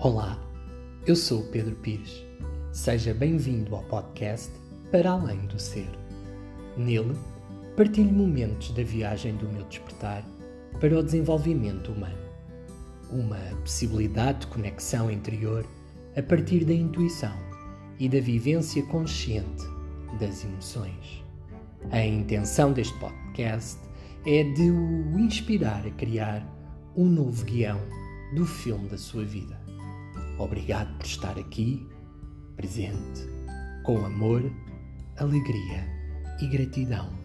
Olá, eu sou Pedro Pires. Seja bem-vindo ao podcast Para Além do Ser. Nele, partilho momentos da viagem do meu despertar para o desenvolvimento humano. Uma possibilidade de conexão interior a partir da intuição e da vivência consciente das emoções. A intenção deste podcast é de o inspirar a criar um novo guião do filme da sua vida. Obrigado por estar aqui, presente, com amor, alegria e gratidão.